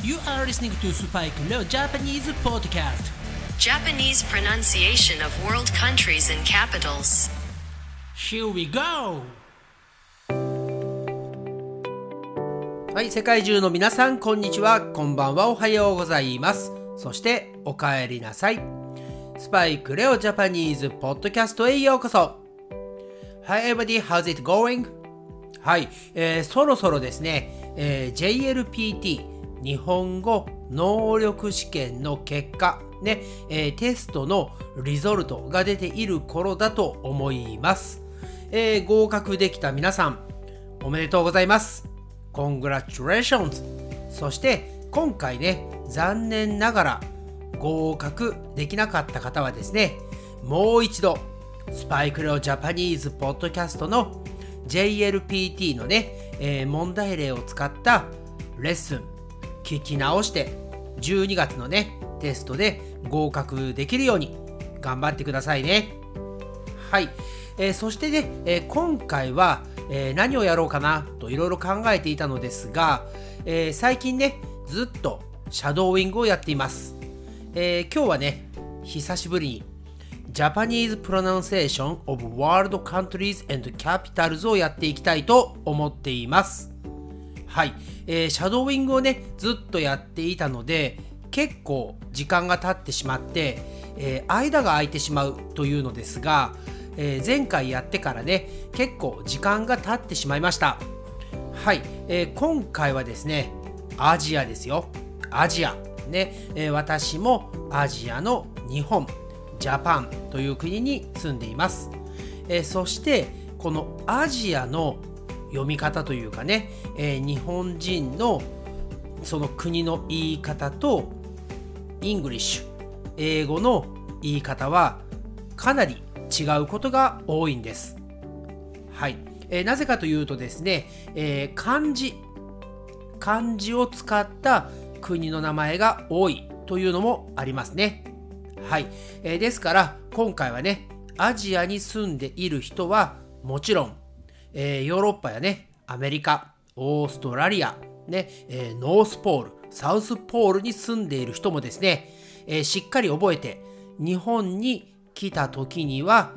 You are listening to Spike Leo Japanese Podcast. Japanese pronunciation of world countries and capitals. Here we go! はい、世界中の皆さん、こんにちは、こんばんは、おはようございます。そして、お帰りなさい。スパイクレオジャパニーズポッドキャストへようこそ。Hi everybody, how's it going? はい、えーそろそろですね、えー JLPT 日本語能力試験の結果、ね、えーテストのリゾルトが出ている頃だと思います。えー合格できた皆さん、おめでとうございます。Congratulations! そして今回ね、残念ながら合格できなかった方はですね、もう一度、スパイクレオジャパニーズポッドキャストの JLPT のね、えー問題例を使ったレッスン聞き直して12月のねテストで合格できるように頑張ってくださいね。はい、えーそしてね、えー今回は、えー何をやろうかなといろいろ考えていたのですが、えー最近ねずっとシャドーイングをやっています、えー今日はね久しぶりに Japanese Pronunciation of World Countries and Capitals をやっていきたいと思っています。はい、えーシャドーイングをねずっとやっていたので結構時間が経ってしまって、えー間が空いてしまうというのですが、えー前回やってからね結構時間が経ってしまいました。はい、えー今回はですねアジアですよ。アジア。ね、え私もアジアの日本 Japan という国に住んでいます、えそしてこのアジアの読み方というかね、えー日本人のその国の言い方と English 英語の言い方はかなり違うことが多いんです。はい、えーなぜかというとですね、えー漢字漢字を使った国の名前が多いというのもありますね。はい、えーですから今回はねアジアに住んでいる人はもちろん、えーヨーロッパやねアメリカオーストラリア、ねえーノースポールサウスポールに住んでいる人もですね、えーしっかり覚えて日本に来た時には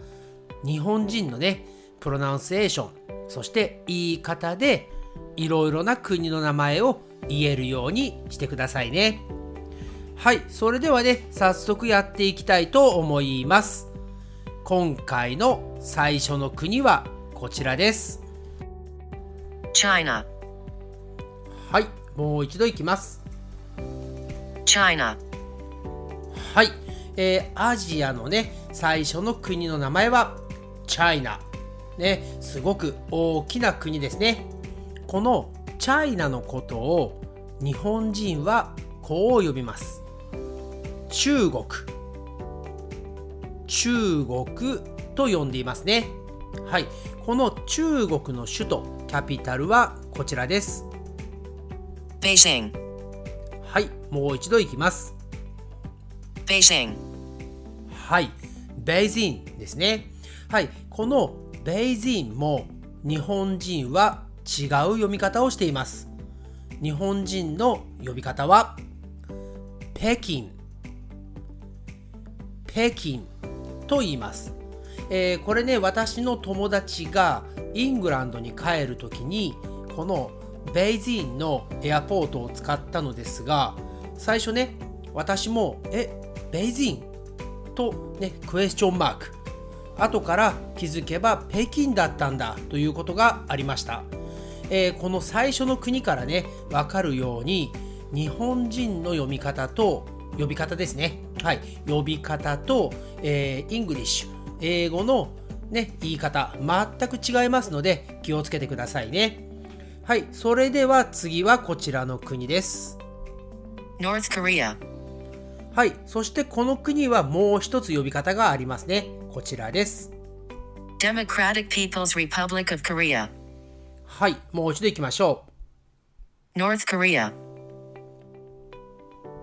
日本人のねプロナンセーションそして言い方でいろいろな国の名前を言えるようにしてくださいね。はいそれではね早速やっていきたいと思います。今回の最初の国はこちらです。China, はいもう一度いきます。China, はい、えーアジアのね最初の国の名前はチャイナねすごく大きな国ですね。このチャイナのことを日本人はこう呼びます。中国。中国と呼んでいますねはい。この中国の首都キャピタルはこちらです。Beijing, はい。もう一度いきます。Beijing, はい、ベイジンですね。はい、このベイジンも日本人は違う読み方をしています。日本人の呼び方は北京、北京と言います。えーこれね、私の友達がイングランドに帰るときにこのベイジーンのエアポートを使ったのですが最初ね私もえベイジーン？とねクエスチョンマーク。後から気づけば北京だったんだということがありました、えーこの最初の国からね分かるように日本人の読み方と呼び方ですね。はい。呼び方と、えー English 英語のね言い方全く違いますので気をつけてくださいねはいそれでは次はこちらの国です North Korea, はい。そしてこの国はもう一つ呼び方がありますね。こちらです。Democratic People's Republic of Korea, はい。もう一度行きましょ North Korea,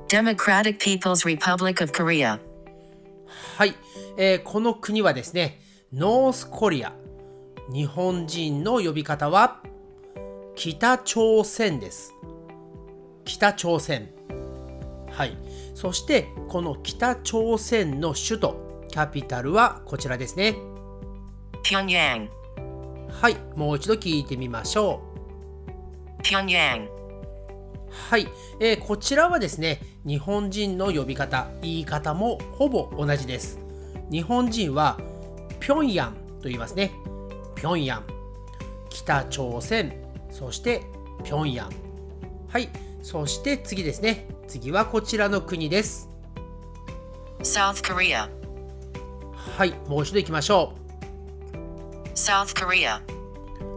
Democratic People's Republic of Korea。えーこの国はですね、ノースコリア。日本人の呼び方は北朝鮮です。北朝鮮。はい。そしてこの北朝鮮の首都、キャピタルはこちらですね。平壌。はい。もう一度聞いてみましょう。平壌。はい、えー、こちらはですね、日本人の呼び方、言い方もほぼ同じです。日本人は、平壌と言いますね。平壌。北朝鮮、そして平壌。はい、そして次ですね。次はこちらの国です。South Korea はい、もう一度行きましょう。South Korea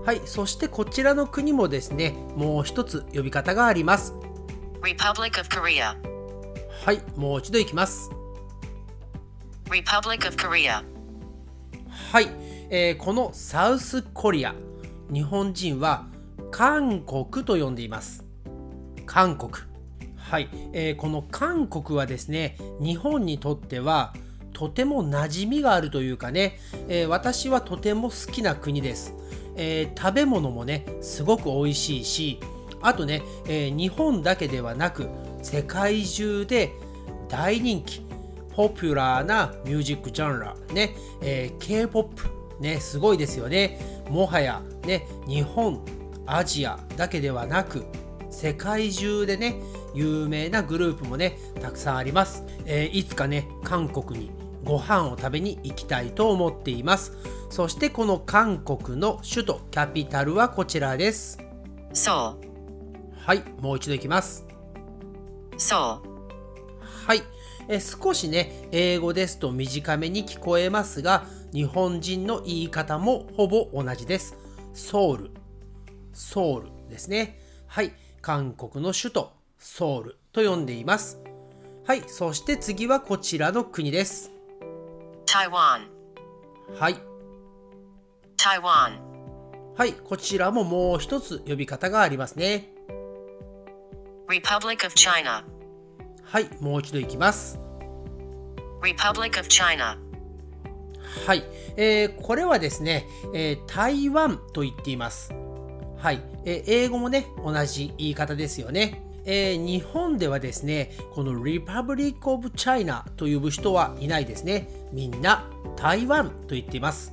はい、そしてこちらの国もですね、もう一つ呼び方があります。Republic of Korea はい、もう一度いきます。Republic of Korea はい、えー、このサウスコリア、日本人は韓国と呼んでいます。韓国。はい、えー、この韓国はですね、日本にとってはとても馴染みがあるというかね、えー、私はとても好きな国です。えー、食べ物もね、すごく美味しいし、あとね、えー、日本だけではなく、世界中で大人気、ポピュラーなミュージックジャンル、ね、えー、K-POP、ね、すごいですよね。もはや、ね、日本、アジアだけではなく、世界中でね、有名なグループもね、たくさんあります。えー、いつかね、韓国にご飯を食べに行きたいと思っています。そしてこの韓国の首都キャピタルはこちらです。そう。はい、もう一度いきます。そう。はい、え少しね、英語ですと短めに聞こえますが、日本人の言い方もほぼ同じです。ソウル。ソウルですね。はい、韓国の首都、ソウルと呼んでいます。はい、そして次はこちらの国です。台湾。はい。台湾。はい、こちらももう一つ呼び方がありますね。Republic of China。はい、もう一度いきます。Republic of China。はい、えー、これはですね、えー、台湾と言っています。はい、えー、英語もね、同じ言い方ですよね。えー、日本ではですね、この Republic of China と呼ぶ人はいないですね。みんな台湾と言っています。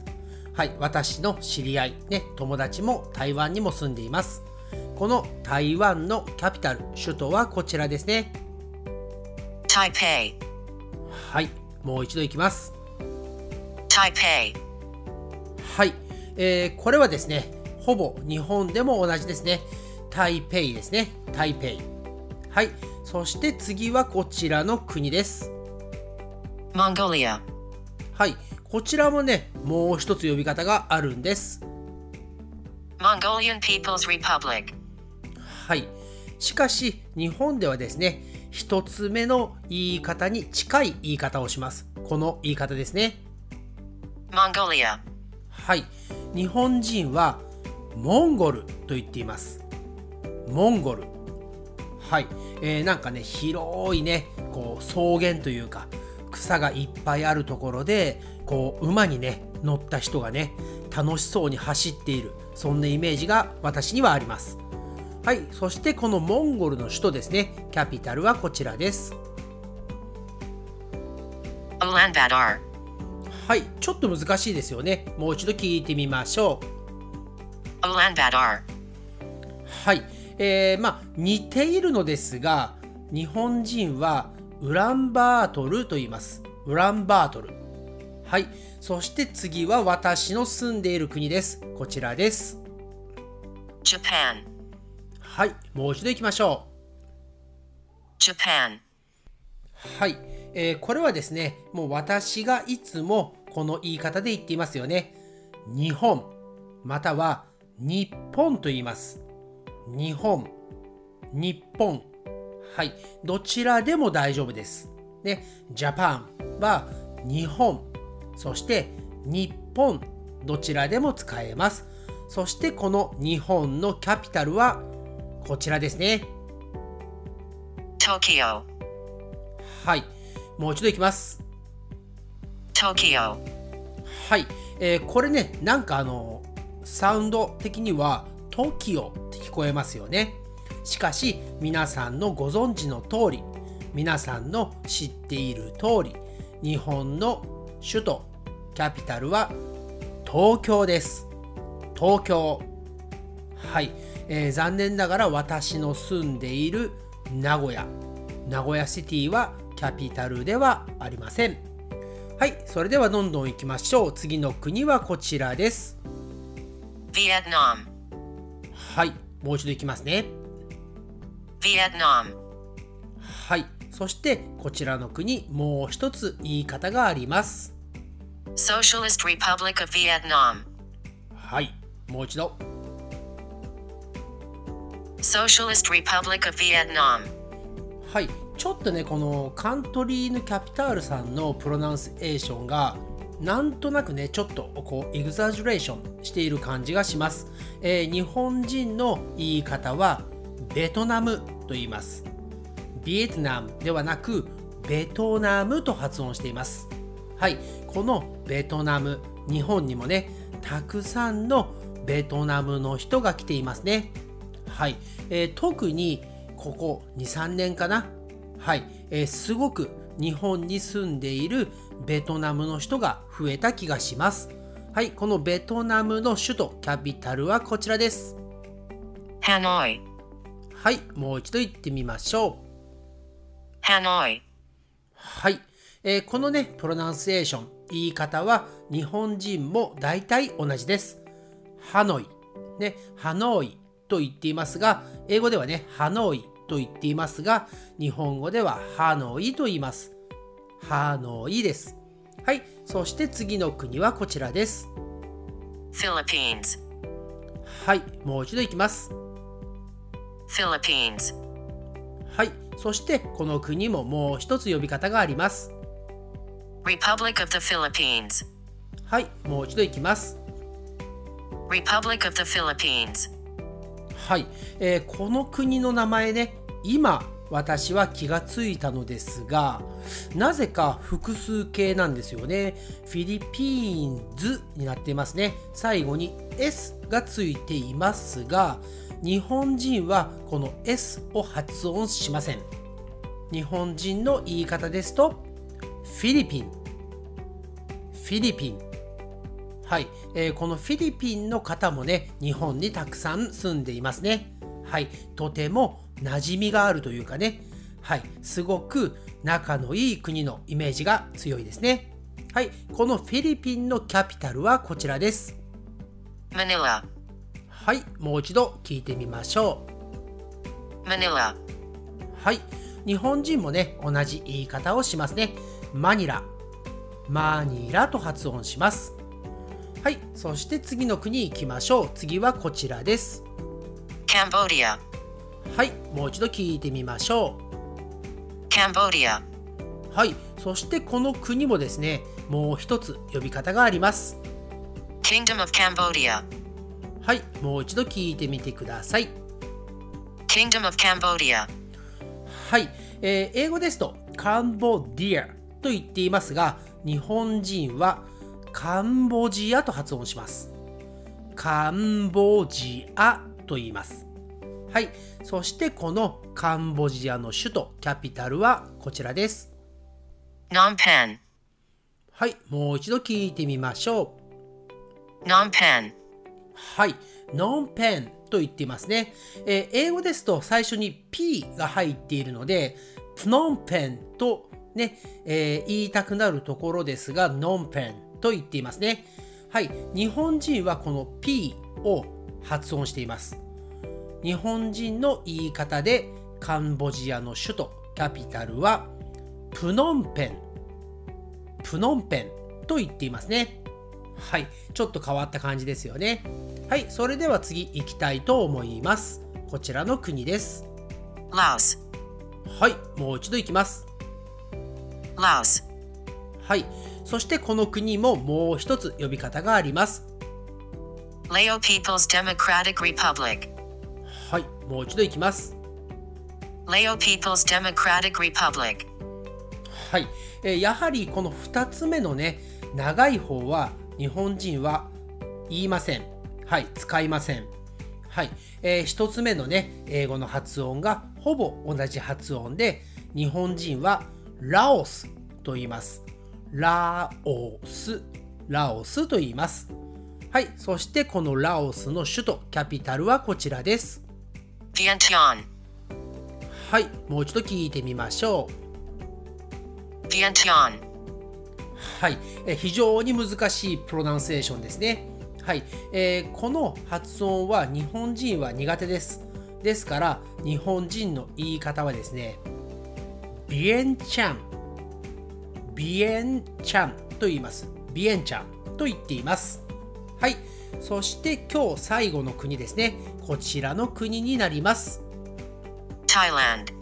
はい、私の知り合い、ね、友達も台湾にも住んでいます。この台湾のキャピタル、首都はこちらですね。台北。はい、もう一度いきます。台北。はい、えー、これはですね、ほぼ日本でも同じですね。台北ですね。台北。はい、そして次はこちらの国です。モンゴリア。はい、こちらもね、もう一つ呼び方があるんです。Mongolian People's Republic はい。しかし、日本ではですね、一つ目の言い方に近い言い方をします。この言い方ですね。Mongolia はい。日本人はモンゴルと言っています。モンゴル。はい。えー、なんかね、広いね、こう草原というか、草がいっぱいあるところでこう馬にね乗った人がね楽しそうに走っているそんなイメージが私にはありますはいそしてこのモンゴルの首都ですねキャピタルはこちらですはいちょっと難しいですよねもう一度聞いてみましょうはいえー、まあ似ているのですが日本人はウランバートルと言います。ウランバートル。はい。そして次は私の住んでいる国です。こちらです。Japan はい。もう一度行きましょう。Japan はい。えー、これはですね、もう私がいつもこの言い方で言っていますよね。日本、または日本と言います。日本、日本、はい、どちらでも大丈夫です。ね、ジャパンは日本、そして日本、どちらでも使えます。そしてこの日本のキャピタルはこちらですね。東京。はい、もう一度いきます。東京。はい、えー、これね、なんかあの、サウンド的には TOKIO って聞こえますよね。しかし皆さんのご存知の通り皆さんの知っている通り日本の首都キャピタルは東京です東京はい、えー、残念ながら私の住んでいる名古屋。名古屋シティはキャピタルではありません。はい。それではどんどん行きましょう。次の国はこちらです。ビエナムはい。もう一度いきますね。ビエナムはい。そしてこちらの国もう一つ言い方があります。はい。もう一度 Socialist Republic of Vietnam. はい。ちょっとねこのカントリーヌ・キャピタールさんのプロナンスエーションがなんとなくねちょっとこうエグザジュレーションしている感じがします、えー、日本人の言い方はベトナムと言います。ビエトナムではなくベトナムと発音しています。はい。このベトナム日本にもねたくさんのベトナムの人が来ていますね。はい、えー、特にここ23年かな。はい、えー、すごく日本に住んでいるベトナムの人が増えた気がします。はい。このベトナムの首都キャピタルはこちらです。ハノイ。はい。もう一度言ってみましょう。ハノイ。はい、えー、このねプロナンセエーション言い方は日本人も大体同じです。ハノイ。ね。ハノイと言っていますが英語ではねハノイと言っていますが、日本語ではハノイと言います。ハノイです。はい、そして次の国はこちらです。Philippines はい、もう一度いきます。Philippines はい、そしてこの国ももう一つ呼び方があります。Republic of the Philippines はい、もう一度いきます。Republic of the Philippines はい、えー、この国の名前ね今私は気がついたのですがなぜか複数形なんですよね。フィリピーンズになっていますね。最後に S がついていますが日本人はこの S を発音しません。日本人の言い方ですとフィリピン。フィリピン。はい、えー、このフィリピンの方もね、日本にたくさん住んでいますね。はい、とても馴染みがあるというかね、はい、すごく仲のいい国のイメージが強いですね。はい、このフィリピンのキャピタルはこちらです。マニラ。はい、もう一度聞いてみましょう。マニラ。はい、日本人もね、同じ言い方をしますね。マニラ。マニラと発音します。はい、そして次の国行きましょう。次はこちらです。カンボディア。はい、もう一度聞いてみましょう。カンボディア。はい、そしてこの国もですね、もう一つ呼び方があります。Kingdom of Cambodia。はい、もう一度聞いてみてください。Kingdom of Cambodia。はい、えー、英語ですとカンボディアと言っていますが、日本人はカンボジアと発音します。カンボジアと言います。はい。そしてこのカンボジアの首都、キャピタルはこちらです。ノンペン。はい。もう一度聞いてみましょう。ノンペン。はい。ノンペンと言っていますね。えー、英語ですと最初に P が入っているので、プノンペンとね、えー、言いたくなるところですが、ノンペンと言っていますね。はい、日本人はこの P を発音しています。日本人の言い方でカンボジアの首都キャピタルはプノンペンプノンペンと言っていますね。はい、ちょっと変わった感じですよね。はい、それでは次行きたいと思います。こちらの国です。ラオス。はい、もう一度行きます。ラオス。はい、そしてこの国ももう一つ呼び方があります。はい、もう一度いきます。はい、えー、やはりこの2つ目のね、長い方は日本人は言いません。はい、使いません。はい、えー、1つ目のね、英語の発音がほぼ同じ発音で、日本人はラオスと言います。ラオス、ラオスと言います。はい、そしてこのラオスの首都、キャピタルはこちらです。ビエンチャン。はい、もう一度聞いてみましょう。ビエンチャン。はい、え非常に難しいプロナンセーションですね。はい、えー、この発音は日本人は苦手です。ですから、日本人の言い方はですね、ビエンチャン、ビエンチャンと言います。ビエンチャンと言っています。はい、そして今日最後の国ですね。こちらの国になります。Thailand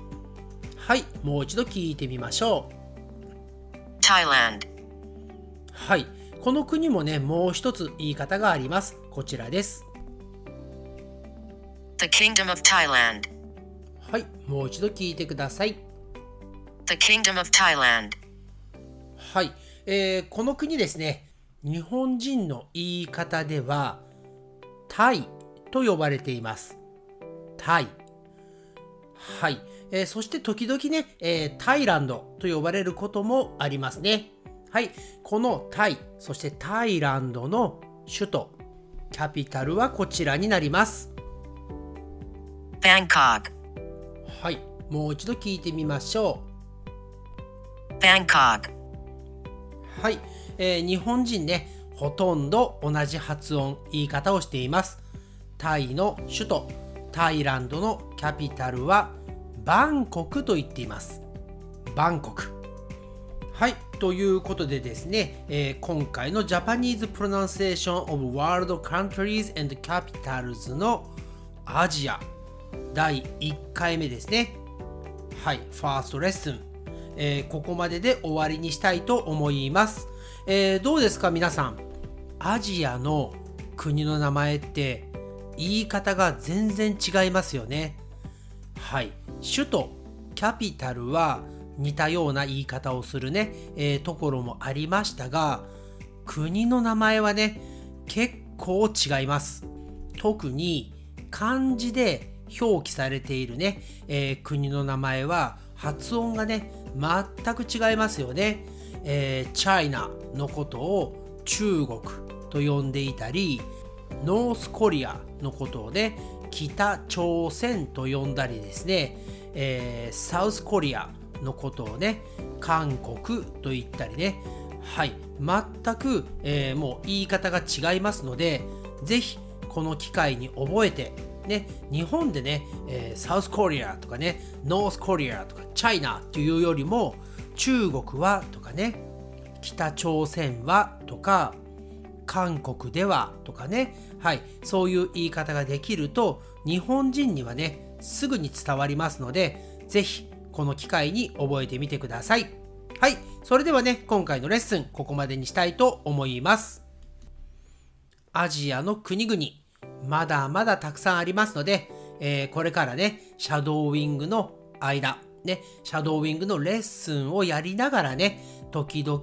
はい、もう一度聞いてみましょう。Thailand はい。この国もね、もう一つ言い方があります。こちらです。The Kingdom of Thailand はい。もう一度聞いてください。The Kingdom of Thailand はい。えー、この国ですね、日本人の言い方では、タイと呼ばれています。タイ。はい。えー、そして時々ね、えー、タイランドと呼ばれることもありますね。はい、このタイ、そしてタイランドの首都、キャピタルはこちらになります。Bangkok はい、もう一度聞いてみましょう。Bangkok はい、えー、日本人ね、ほとんど同じ発音、言い方をしています。タイの首都、タイランドのキャピタルはバンコクと言っています。バンコク。はい、ということでですね、えー、今回の Japanese Pronunciation of World Countries and Capitals のアジア第1回目ですね。はい、ファーストレッスン、えー、ここまでで終わりにしたいと思います。えー、どうですか皆さん？アジアの国の名前って言い方が全然違いますよね。はい、首都キャピタルは似たような言い方をするね、えー、ところもありましたが、国の名前はね、結構違います。特に漢字で表記されているね、えー、国の名前は発音がね、全く違いますよね。えー、チャイナのことを中国と呼んでいたり、ノースコリアのことをね、北朝鮮と呼んだりですね、えー、サウスコリアのことをね韓国と言ったりね。はい。全く、えー、もう言い方が違いますのでぜひこの機会に覚えてね、日本でね、え、サウスコリアとかね、ノースコリアとかチャイナというよりも中国はとかね、北朝鮮はとか韓国ではとかね、はい、そういう言い方ができると日本人にはね、すぐに伝わりますので、ぜひこの機会に覚えてみてください。はい。それではね、今回のレッスン、ここまでにしたいと思います。アジアの国々、まだまだたくさんありますので、えー、これからね、シャドーウィングの間、ね、シャドーウィングのレッスンをやりながらね、時々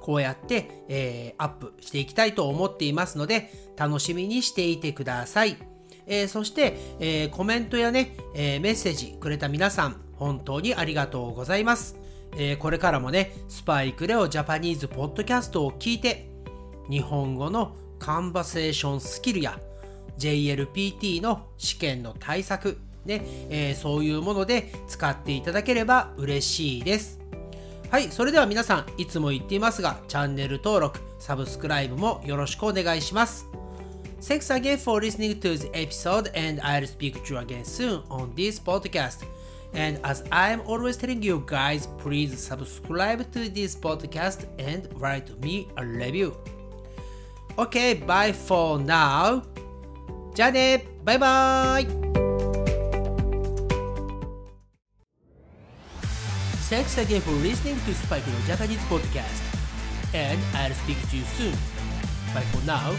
こうやって、えー、アップしていきたいと思っていますので、楽しみにしていてください。えー、そして、えコメントやね、えメッセージくれた皆さん、本当にありがとうございます。え、これからもね、スパイクレオジャパニーズポッドキャストを聞いて、日本語のカンバセーションスキルや JLPT の試験の対策、ねえー、そういうもので使っていただければ嬉しいです。はい、それでは皆さん、いつも言っていますが、チャンネル登録、サブスクライブもよろしくお願いします。Thanks again for listening to this episode and I'll speak to you again soon on this podcast. And as I'm always telling you guys, please subscribe to this podcast and write me a review. Okay, bye for now. じゃあねバイバイ Thanks again for listening to Spike No Japanese podcast. And I'll speak to you soon. But for now,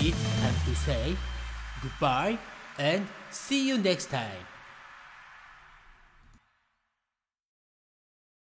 it's time to say goodbye and see you next time.